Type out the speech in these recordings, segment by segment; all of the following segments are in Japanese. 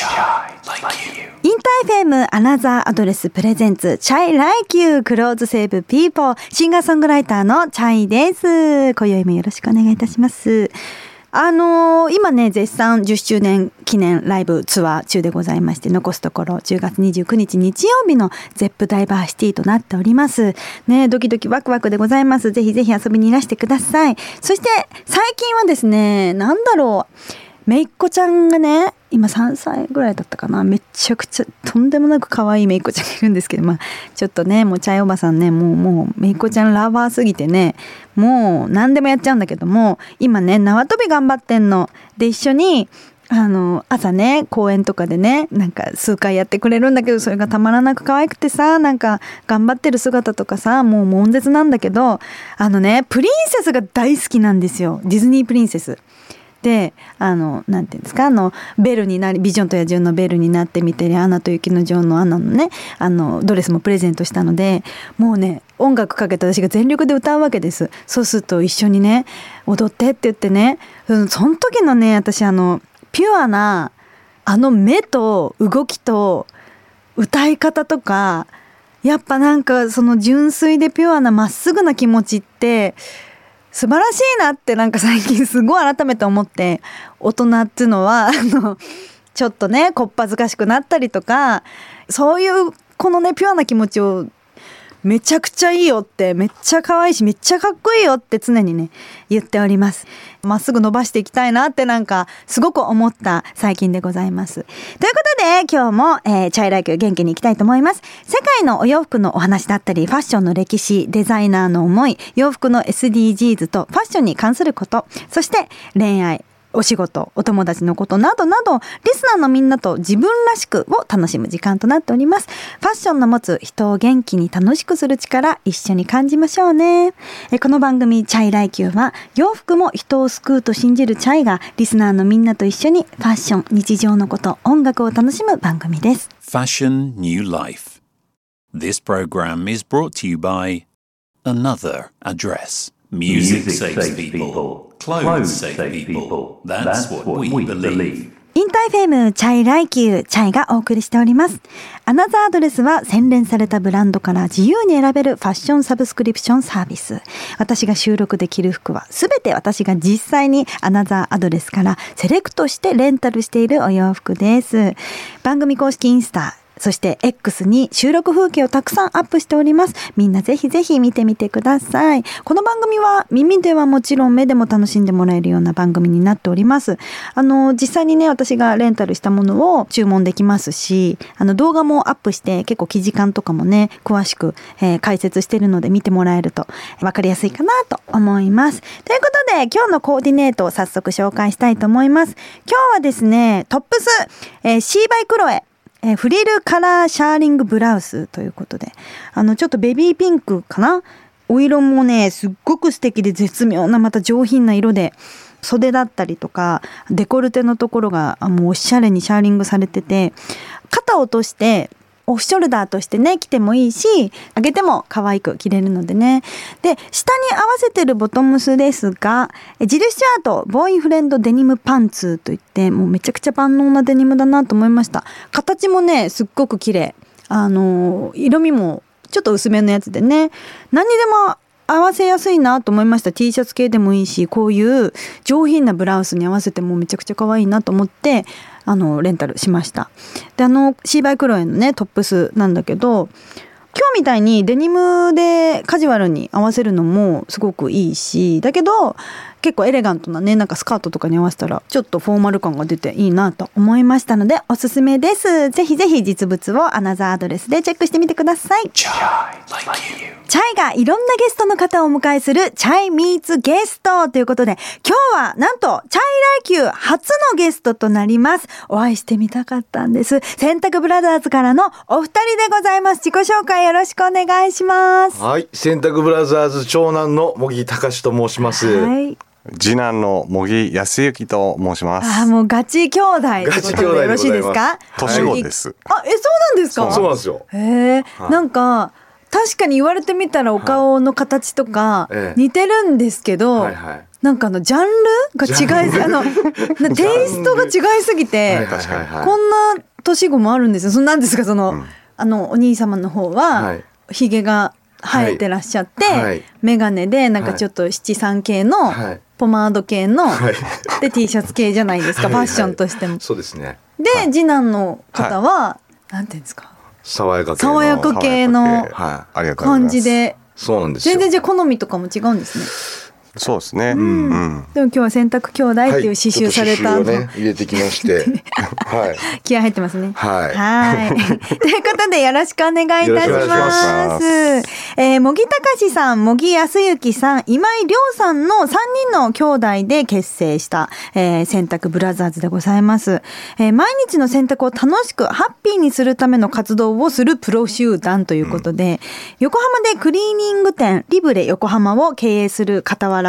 InterFM アナザーアドレス presents chay Like You clothes save people シンガーソングライターの chay です。今宵もよろしくお願いいたします。あのー今ね絶賛10周年記念ライブツアー中でございまして残すところ10月29日日曜日のゼップダイバーシティとなっております。ねドキドキワクワクでございます。ぜひぜひ遊びにいらしてください。そして最近はですねなんだろう。めいっ子ちゃんがね今3歳ぐらいだったかな。めちゃくちゃとんでもなく可愛いめいっ子ちゃんがいるんですけどまあちょっとねもうチャイおばさんねもうもうめいっ子ちゃんラバーすぎてねもう何でもやっちゃうんだけども今ね縄跳び頑張ってんの。で一緒にあの朝ね公園とかでねなんか数回やってくれるんだけどそれがたまらなく可愛くてさなんか頑張ってる姿とかさもう悶絶なんだけどあのねプリンセスが大好きなんですよ。ディズニープリンセス。であのなんていうんですかあのベルになりビジョンと野獣のベルになってみてアナと雪の女王のアナのねあのドレスもプレゼントしたのでもうね音楽かけて私が全力で歌うわけです。そうすると一緒にね踊ってって言ってねその時のね私あのピュアなあの目と動きと歌い方とかやっぱなんかその純粋でピュアなまっすぐな気持ちって素晴らしいなってなんか最近すごい改めて思って大人っていうのはあのちょっとねこっぱずかしくなったりとかそういうこのねピュアな気持ちをめちゃくちゃいいよってめっちゃ可愛いしめっちゃかっこいいよって常にね言っております。まっすぐ伸ばしていきたいなってなんかすごく思った最近でございます。ということで今日も、えーチャイライク元気にいきたいと思います。世界のお洋服のお話だったりファッションの歴史デザイナーの思い洋服の SDGs とファッションに関することそして恋愛お仕事、お友達のことなどなど、リスナーのみんなと自分らしくを楽しむ時間となっております。ファッションの持つ人を元気に楽しくする力、一緒に感じましょうね。この番組、チャイライキューは、洋服も人を救うと信じるチャイが、リスナーのみんなと一緒にファッション、日常のこと、音楽を楽しむ番組です。Fashion New Life. This program is brought to you by Another Address. Music, saves, people. Clothes, save people. That's, what, we, believe. InterFM chay Like You chay がお送りしております。アナザーアドレスは洗練されたブランドから自由に選べるファッションサブスクリプションサービス。私が収録できる服はすべて私が実際にアナザーアドレスからセレクトしてレンタルしているお洋服です。番組公式インスタ、そして X に収録風景をたくさんアップしております。みんなぜひぜひ見てみてください。この番組は耳ではもちろん目でも楽しんでもらえるような番組になっております。あの、実際にね、私がレンタルしたものを注文できますし、あの動画もアップして結構記事感とかもね、詳しく、えー解説してるので見てもらえると分かりやすいかなと思います。ということで、今日のコーディネートを早速紹介したいと思います。今日はですね、トップス、えーシーバイクロエ、えーフリルカラーシャーリングブラウスということで、あの、ちょっとベビーピンクかな？お色もね、すっごく素敵で絶妙なまた上品な色で、袖だったりとか、デコルテのところがもうおしゃれにシャーリングされてて、肩を落として、オフショルダーとしてね着てもいいし上げても可愛く着れるのでね。で下に合わせてるボトムスですがジル・スチュアートボーイフレンドデニムパンツといってもうめちゃくちゃ万能なデニムだなと思いました。形もねすっごく綺麗。あの色味もちょっと薄めのやつでね。何にでも合わせやすいなと思いました。T シャツ系でもいいしこういう上品なブラウスに合わせてもめちゃくちゃ可愛いなと思ってあのレンタルしました。であのシーバイクロエのねトップスなんだけど今日みたいにデニムでカジュアルに合わせるのもすごくいいしだけど結構エレガントなねなんかスカートとかに合わせたらちょっとフォーマル感が出ていいなと思いましたのでおすすめですぜひぜひ実物をアナザーアドレスでチェックしてみてください.チャイがいろんなゲストの方をお迎えするチャイミーツゲストということで、今日はなんとチャイライキュー初のゲストとなります。お会いしてみたかったんです。洗濯ブラザーズからのお二人でございます。自己紹介よろしくお願いします。はい、洗濯ブラザーズ長男の茂木隆と申します。はい。次男の茂木康之と申します。あーもうガチ兄弟ガチ兄弟よろしいですか？年子です。あ、え、そうなんですか？そうなんですよ。へえ、なんか確かに言われてみたらお顔の形とかええ。似てるんですけど、はいはい。なんかあのジャンルが違いあのなテイストが違いすぎて、はいはいはい。はいこんな年子もあるんですよ。そのなんですかその、あのお兄様の方は、はい。ひげが生えてらっしゃって、はい。眼鏡でなんかちょっと七三系の、はい。ポマード系の、はい。で T シャツ系じゃないですか、はい。はいファッションとしても。そうですね。で、次男の方は、なんていうんですか？爽やか系の。爽やか系の感じで。そうなんですよ。全然じゃあ好みとかも違うんですね。そうですね。うん、でも今日は洗濯兄弟っていう刺繍された、はいね入れてきまして。はい。気合入ってますね。はい。はい。ということでよろしくお願いいたしよろしくお願いしま。ます。えー、茂木隆さん、茂木康之さん、今井亮さんの3人の兄弟で結成した、えー、洗濯ブラザーズでございます。えー、毎日の洗濯を楽しくハッピーにするための活動をするプロ集団ということで、横浜でクリーニング店リブレ横浜を経営する傍ら、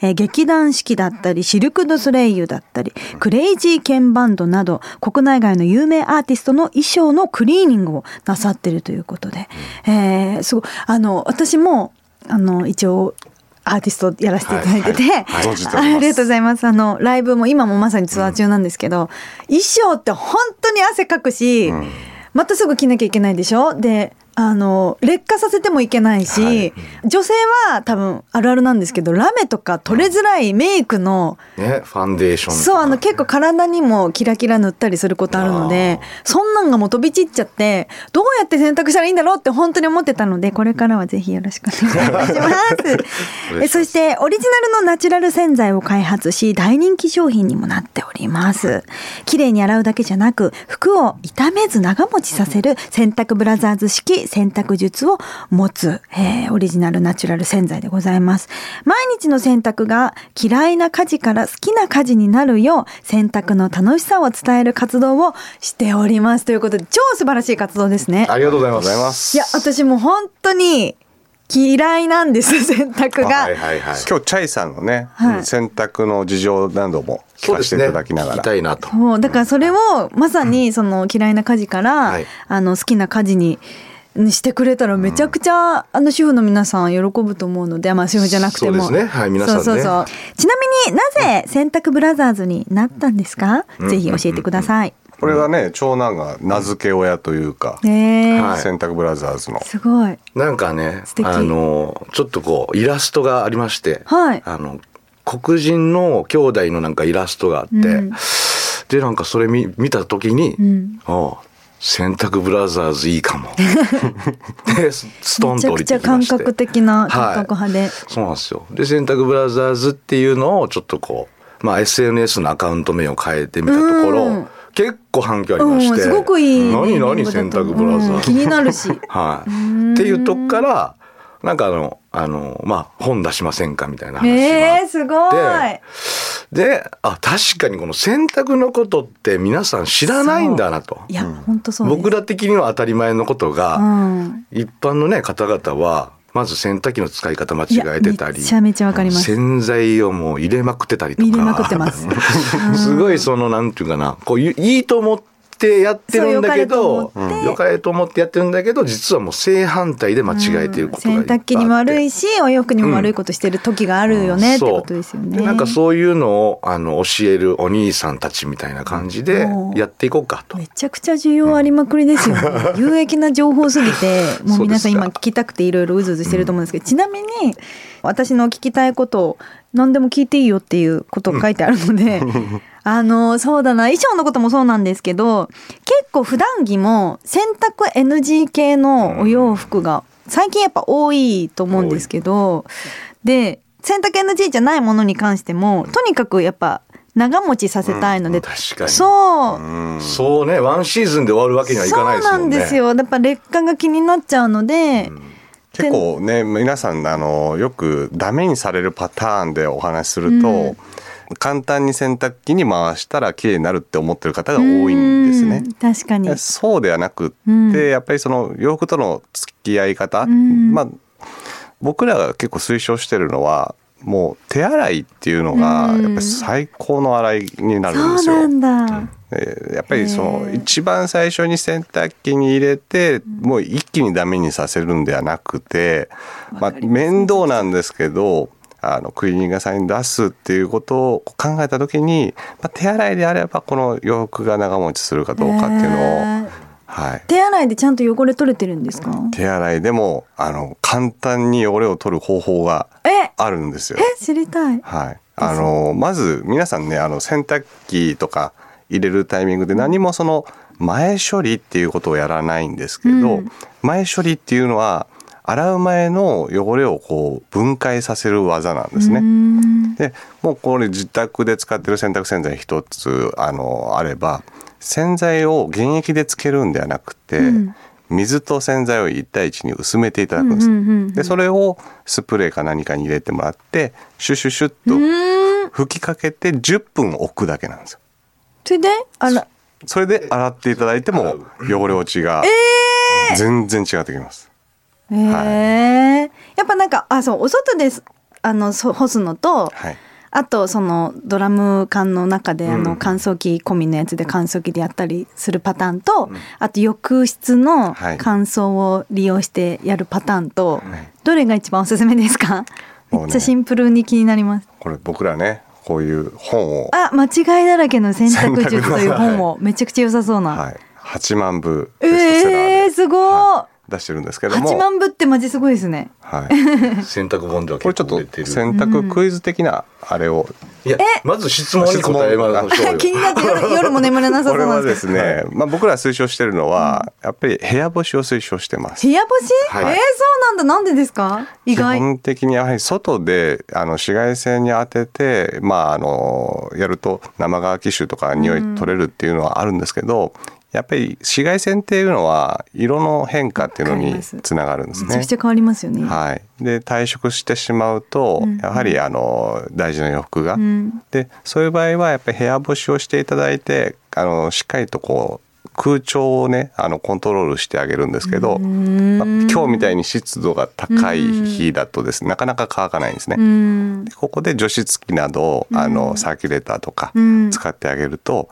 えー劇団四季だったり、シルク・ドゥ・ソレイユだったり、クレイジーケンバンドなど、国内外の有名アーティストの衣装のクリーニングをなさってるということで、えーすごい、あの、私も、あの、一応、アーティストやらせていただいてて、はいはい存じておりますありがとうございます。あの、ライブも今もまさにツアー中なんですけど、衣装って本当に汗かくし、またすぐ着なきゃいけないでしょ？で、あの、劣化させてもいけないし、女性は多分あるあるなんですけど、ラメとか取れづらいメイクの、ねファンデーションそう、あの結構体にもキラキラ塗ったりすることあるので、そんなんがもう飛び散っちゃって、どうやって洗濯したらいいんだろうって本当に思ってたので、これからはぜひよろしくお願いします。えそして、オリジナルのナチュラル洗剤を開発し、大人気商品にもなっております。綺麗に洗うだけじゃなく、服を傷めず長持ちさせる洗濯ブラザーズ式洗濯術を持つ、えーオリジナルナチュラル洗剤でございます。毎日の洗濯が嫌いな家事から好きな家事になるよう、洗濯の楽しさを伝える活動をしております。ということで、超素晴らしい活動ですね。ありがとうございますいや、私もう本当に嫌いなんです、洗濯が。はいはいはい今日チャイさんのね、はい洗濯の事情なども聞かせていただきながら、聞きたいなとそうだからそれをまさにその嫌いな家事から、はいあの好きな家事ににしてくれたらめちゃくちゃ、あの主婦の皆さん喜ぶと思うので、まあ主婦じゃなくても。そうですね。はい皆さんね。そうそうそう。ちなみになぜ洗濯ブラザーズになったんですか、ぜひ教えてください、これはね長男が名付け親というか、ねえ、はい。洗濯ブラザーズの。すごい。なんかねあのちょっとこうイラストがありまして、はい。あの黒人の兄弟のなんかイラストがあって、うん。でなんかそれ見見た時に、ん。ああ洗濯ブラザーズいいかも。でスストンめちゃと降りくちゃ感て。きまして覚的な感はい覚派で、そうなんですよ。で洗濯ブラザーズっていうのをちょっとこう、まあ、SNS のアカウント名を変えてみたところ、うん。結構反響ありまして、うん、すごくいい何何洗濯ブラザーズ、うん。気になるし。はい。っていうとこから、なんかあの、あの、まあ、本出しませんかみたいな話がえー、あっすごい。て。で、あ、確かにこの洗濯のことって皆さん知らないんだなと。いや、本当そう僕ら的には当たり前のことが、うん。一般のね、方々は、まず洗濯機の使い方間違えてたりめちゃめちゃわかります。洗剤をもう入れまくってたりとか。入れまくってます。すごいそのなんていうかなこういいいと思ってやってるんだけどそう良かれと思って。やってるんだけど実はもう正反対で間違えてることがいっぱいあって。洗濯機にも悪いしお洋服にも悪いことしてる時があるよね、ってことですよね。でなんかそういうのをあの教えるお兄さんたちみたいな感じでうん。やっていこうかと。めちゃくちゃ需要ありまくりですよ。ね。有益な情報すぎて、もう皆さん今聞きたくていろいろうずうずしてると思うんですけど、ちなみに私の聞きたいことを何でも聞いていいよっていうことが書いてあるので、あの、そうだな、衣装のこともそうなんですけど、結構普段着も洗濯 NG 系のお洋服が最近やっぱ多いと思うんですけど、で、洗濯 NG じゃないものに関しても、とにかくやっぱ長持ちさせたいので、うん確かに。そう、そうね。ワンシーズンで終わるわけにはいかないですそうもね。なんんですよ。やっぱ劣化が気になっちゃうので、結構ね皆さんあのよくダメにされるパターンでお話しすると、うん簡単に洗濯機に回したら綺麗になるって思ってる方が多いんですねうん。確かに。そうではなくって、うんやっぱりその洋服との付き合い方、んまあ僕らが結構推奨してるのはもう手洗いっていうのがうんやっぱり最高の洗いになるんですよ。そうなんだ。えーやっぱりそへのー一番最初に洗濯機に入れてもう一気にダメにさせるんではなくて、まあ、面倒なんですけどあのクリーニング屋さんに出すっていうことを考えた時に、まあ、手洗いであればこの洋服が長持ちするかどうかっていうのを、へー。はい、手洗いでちゃんと汚れ取れてるんですか？手洗いでもあの簡単に汚れを取る方法がえ、あるんですよ。え？知りたい。はい、あのまず皆さんねあの洗濯機とか入れるタイミングで何もその前処理っていうことをやらないんですけど、うん。前処理っていうのは洗う前の汚れをこう分解させる技なんですね。んでもうこれ自宅で使ってる洗濯洗剤一つあのあれば洗剤を原液でつけるんではなくて、うん水と洗剤を1対1に薄めていただくんです。うんうんうんうんでそれをスプレーか何かに入れてもらってシュシュシュッと。吹きかけて10分置くだけなんですよ。それであらそれで洗っていただいても汚れ落ちが全然違ってきます。えー。やっぱなんかあそうお外ですあのそ干すのと、はい。あとそのドラム缶の中であのうん乾燥機込みのやつで乾燥機でやったりするパターンと、あと浴室のはい。乾燥を利用してやるパターンと、はい。どれが一番おすすめですか？ね。っちゃシンプルに気になります。これ僕らねこういう本を、あ間違いだらけの選択術という本をめちゃくちゃ良さそうな。はい、8万部ベストセラーで、えー、すごい、はい出してるんですけども、8万部ってマジすごいですね。はい、洗濯本ではこれちょっと。洗濯クイズ的なあれを、いやまず質問に答えましょうよ。気になって夜夜も眠れなさそうこれはでなんですけど。すね、まあ、僕ら推奨してるのは、やっぱり部屋干しを推奨してます。部屋干し、はいえー、そうなんだなんでですか？意基外。本的にやはり外であの紫外線に当てて、まあ、あのやると生乾き臭とか匂い取れるっていうのはあるんですけど、やっぱり紫外線っていうのは色の変化っていうのにつながるんですね。めちゃくち。ゃ変わりますよね。はい、で退職してしまうと、うんやはりあの大事な洋服が、うん。でそういう場合はやっぱり部屋干しをしていただいてあのしっかりとこう空調をねあのコントロールしてあげるんですけど、ん。まあ今日みたいに湿度が高い日だとですねなかなか乾かないんですね。ここで除湿機などあのサーキュレーターとかうん。使ってあげると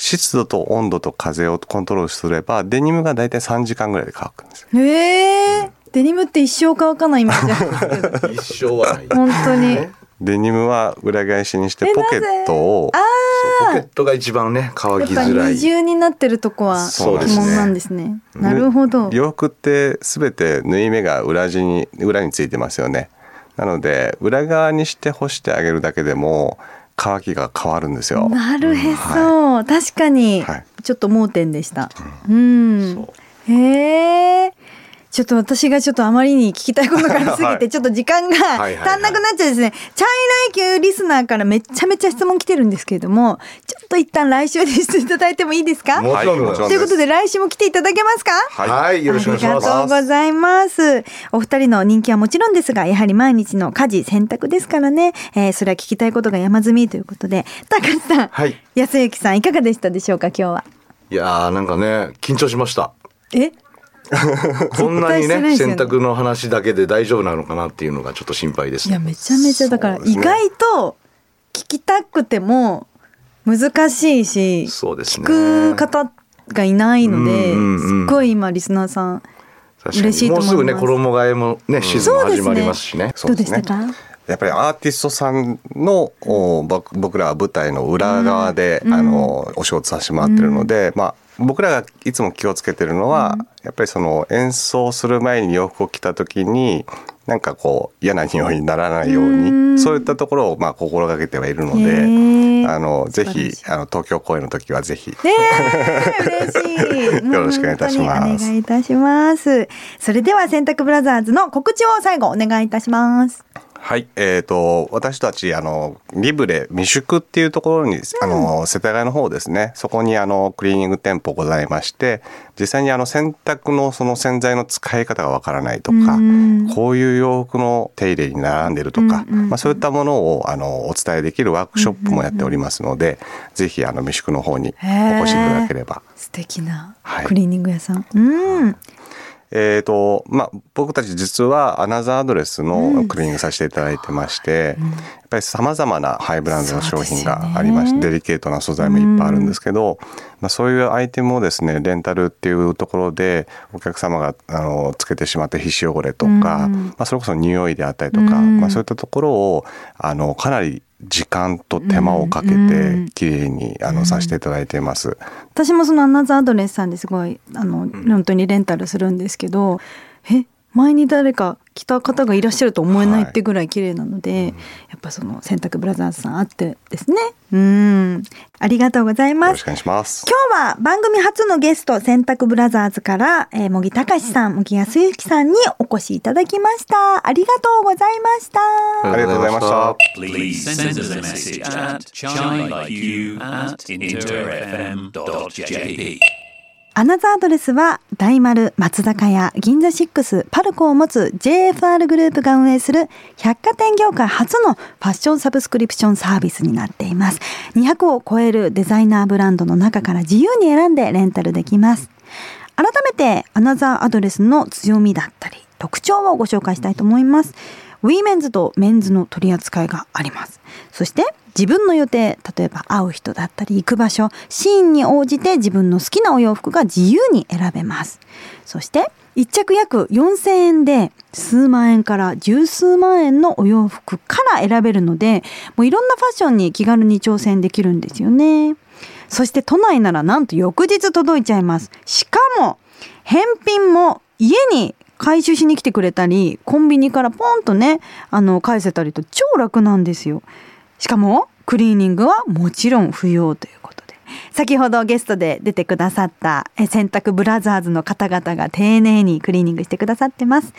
湿度と温度と風をコントロールすればデニムが大体3時間ぐらいで乾くんですよ。へえデニムって一生乾かないイメージ一生はない。本当に。デニムは裏返しにしてえポケットをポケットが一番ね乾きづらい二。重になってるとこはそう疑問なんですね。なるほど。洋服って全て縫い目が裏地に裏についてますよねなので裏側にして干してあげるだけでも乾きが変わるんですよ。なるへそ、確かに、はい。ちょっと盲点でした。うん。へえ。ちょっと私がちょっとあまりに聞きたいことがありすぎて、はい。ちょっと時間が足んなくなっちゃうですね。チャイライキューリスナーからめちゃめちゃ質問来てるんですけれども、ちょっと一旦来週にしていただいてもいいですか？もちろんでございということで来週も来ていただけますか？はい、よろしくお願いします。ありがとうございます。お二人の人気はもちろんですが、やはり毎日の家事、洗濯ですからね、えーそれは聞きたいことが山積みということで、高橋さん、はい。安幸さん、いかがでしたでしょうか、今日は？いやーなんかね緊張しました。え？こんなにね洗濯の話だけで大丈夫なのかなっていうのがちょっと心配ですいや、ね。めちゃめちゃ、だから、意外と聞きたくても難しいし、そうですね。聞く方がいないので、うんうんうんすっごい今、リスナーさん、嬉しいと思います。もうすぐね衣替えもねシーズンも始まりますしね。どうでしたか？やっぱりアーティストさんのお僕僕らは舞台の裏側で、あのお仕事させてもらってるので、まあ僕らがいつも気をつけてるのは、やっぱりその演奏する前に洋服を着た時になんかこう嫌な匂いにならないように、うんそういったところをまあ心がけてはいるのへでーあのぜひあの東京公演の時はぜひねえ嬉しい。よろしくお願いいたしますお願いいたします。それでは洗濯ブラザーズの告知を最後お願いいたします。はい、えー、と私たちあのリブレ未宿っていうところに、あの世田谷の方ですね。そこにあのクリーニング店舗ございまして実際にあの洗濯のその洗剤の使い方がわからないとか、うん。こういう洋服の手入れに並んでるとか、うんうんうんまあ、そういったものをあのお伝えできるワークショップもやっておりますので、ぜひあの未宿の方にお越しいただければ。素敵なはい。クリーニング屋さん。うん。えーとまあ、僕たち実はアナザーアドレスのクリーニングさせていただいてまして、ぱりさまざまなハイブランドの商品がありまして、デリケートな素材もいっぱいあるんですけど、まあ、そういうアイテムをですねレンタルっていうところでお客様があのつけてしまった皮脂汚れとか、まあ、それこそ匂いであったりとか、まあ、そういったところをあのかなり時間と手間をかけてきれいにあのさせていただいています。私もそのアナザーアドレスさんですごいあの、本当にレンタルするんですけどえ前に誰か来た方がいらっしゃると思えないってぐらい綺麗なので、やっぱその洗濯ブラザーズさんあってですね。うん。ありがとうございます。よろしくお願いします。今日は番組初のゲスト洗濯ブラザーズから、えー、茂木隆さん茂木康之さんにお越しいただきました。ありがとうございました。ありがとうございました。Please アナザーアドレスは大丸松坂屋銀座6パルコを持つ JFR グループが運営する百貨店業界初のファッションサブスクリプションサービスになっています。200を超えるデザイナーブランドの中から自由に選んでレンタルできます。改めてアナザーアドレスの強みだったり特徴をご紹介したいと思います。ウィメンズとメンズの取り扱いがあります。そして自分の予定例えば会う人だったり行く場所シーンに応じて自分の好きなお洋服が自由に選べます。そして1着約4000円で数万円から十数万円のお洋服から選べるのでもういろんなファッションに気軽に挑戦できるんですよね。そして都内ならなんと翌日届いちゃいます。しかも返品も家に回収しに来てくれたりコンビニからポンとねあの返せたりと超楽なんですよ。しかもクリーニングはもちろん不要ということで。先ほどゲストで出てくださった洗濯ブラザーズの方々が丁寧にクリーニングしてくださってます。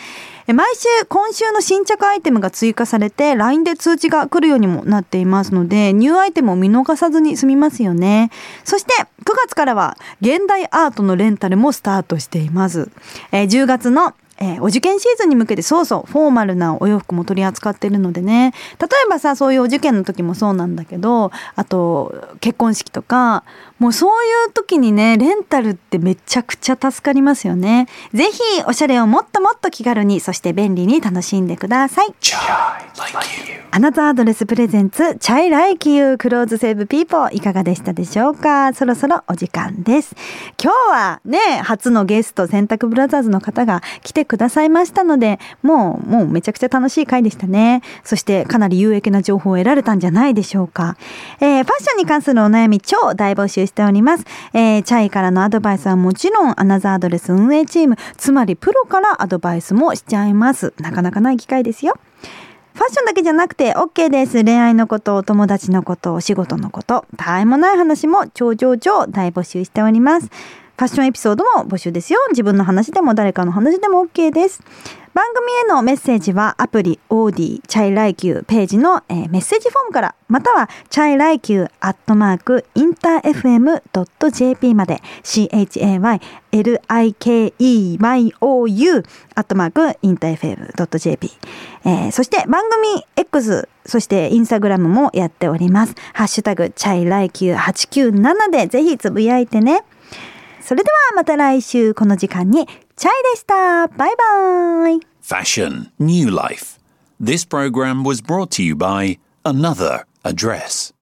毎週今週の新着アイテムが追加されて LINE で通知が来るようにもなっていますのでニューアイテムを見逃さずに済みますよね。そして9月からは現代アートのレンタルもスタートしています。え10月のえーお受験シーズンに向けてそうそうフォーマルなお洋服も取り扱ってるのでね。例えばさそういうお受験の時もそうなんだけどあと結婚式とかもうそういう時にねレンタルってめちゃくちゃ助かりますよね。ぜひおしゃれをもっともっと気軽にそして便利に楽しんでください.アナザーアドレス presents chay Like You clothes save people いかがでしたでしょうか？そろそろお時間です。今日はね初のゲスト洗濯ブラザーズの方が来てくださいましたのでもうもうめちゃくちゃ楽しい回でしたね。そしてかなり有益な情報を得られたんじゃないでしょうか、えーファッションに関するお悩み超大募集しております、えー chay からのアドバイスはもちろんアナザーアドレス運営チームつまりプロからアドバイスもしちゃいますなかなかない機会ですよファッションだけじゃなくて OK です。恋愛のこと、お友達のこと、お仕事のこと、たわいもない話も超超超大募集しております。ファッションエピソードも募集ですよ。自分の話でも誰かの話でも OK です。番組へのメッセージはアプリ OD チャイライキューページの、えーメッセージフォームからまたはチャイライキューアットマークインター FM.jp まで CHAY LIKEYOU アットマークインター FM.jp、えーそして番組 X そしてインスタグラムもやっております。ハッシュタグチャイライキュー897でぜひつぶやいてね。それではまた来週この時間に。チャイでしたバイバイ Fashion, new life. This program was brought to you by Another Address.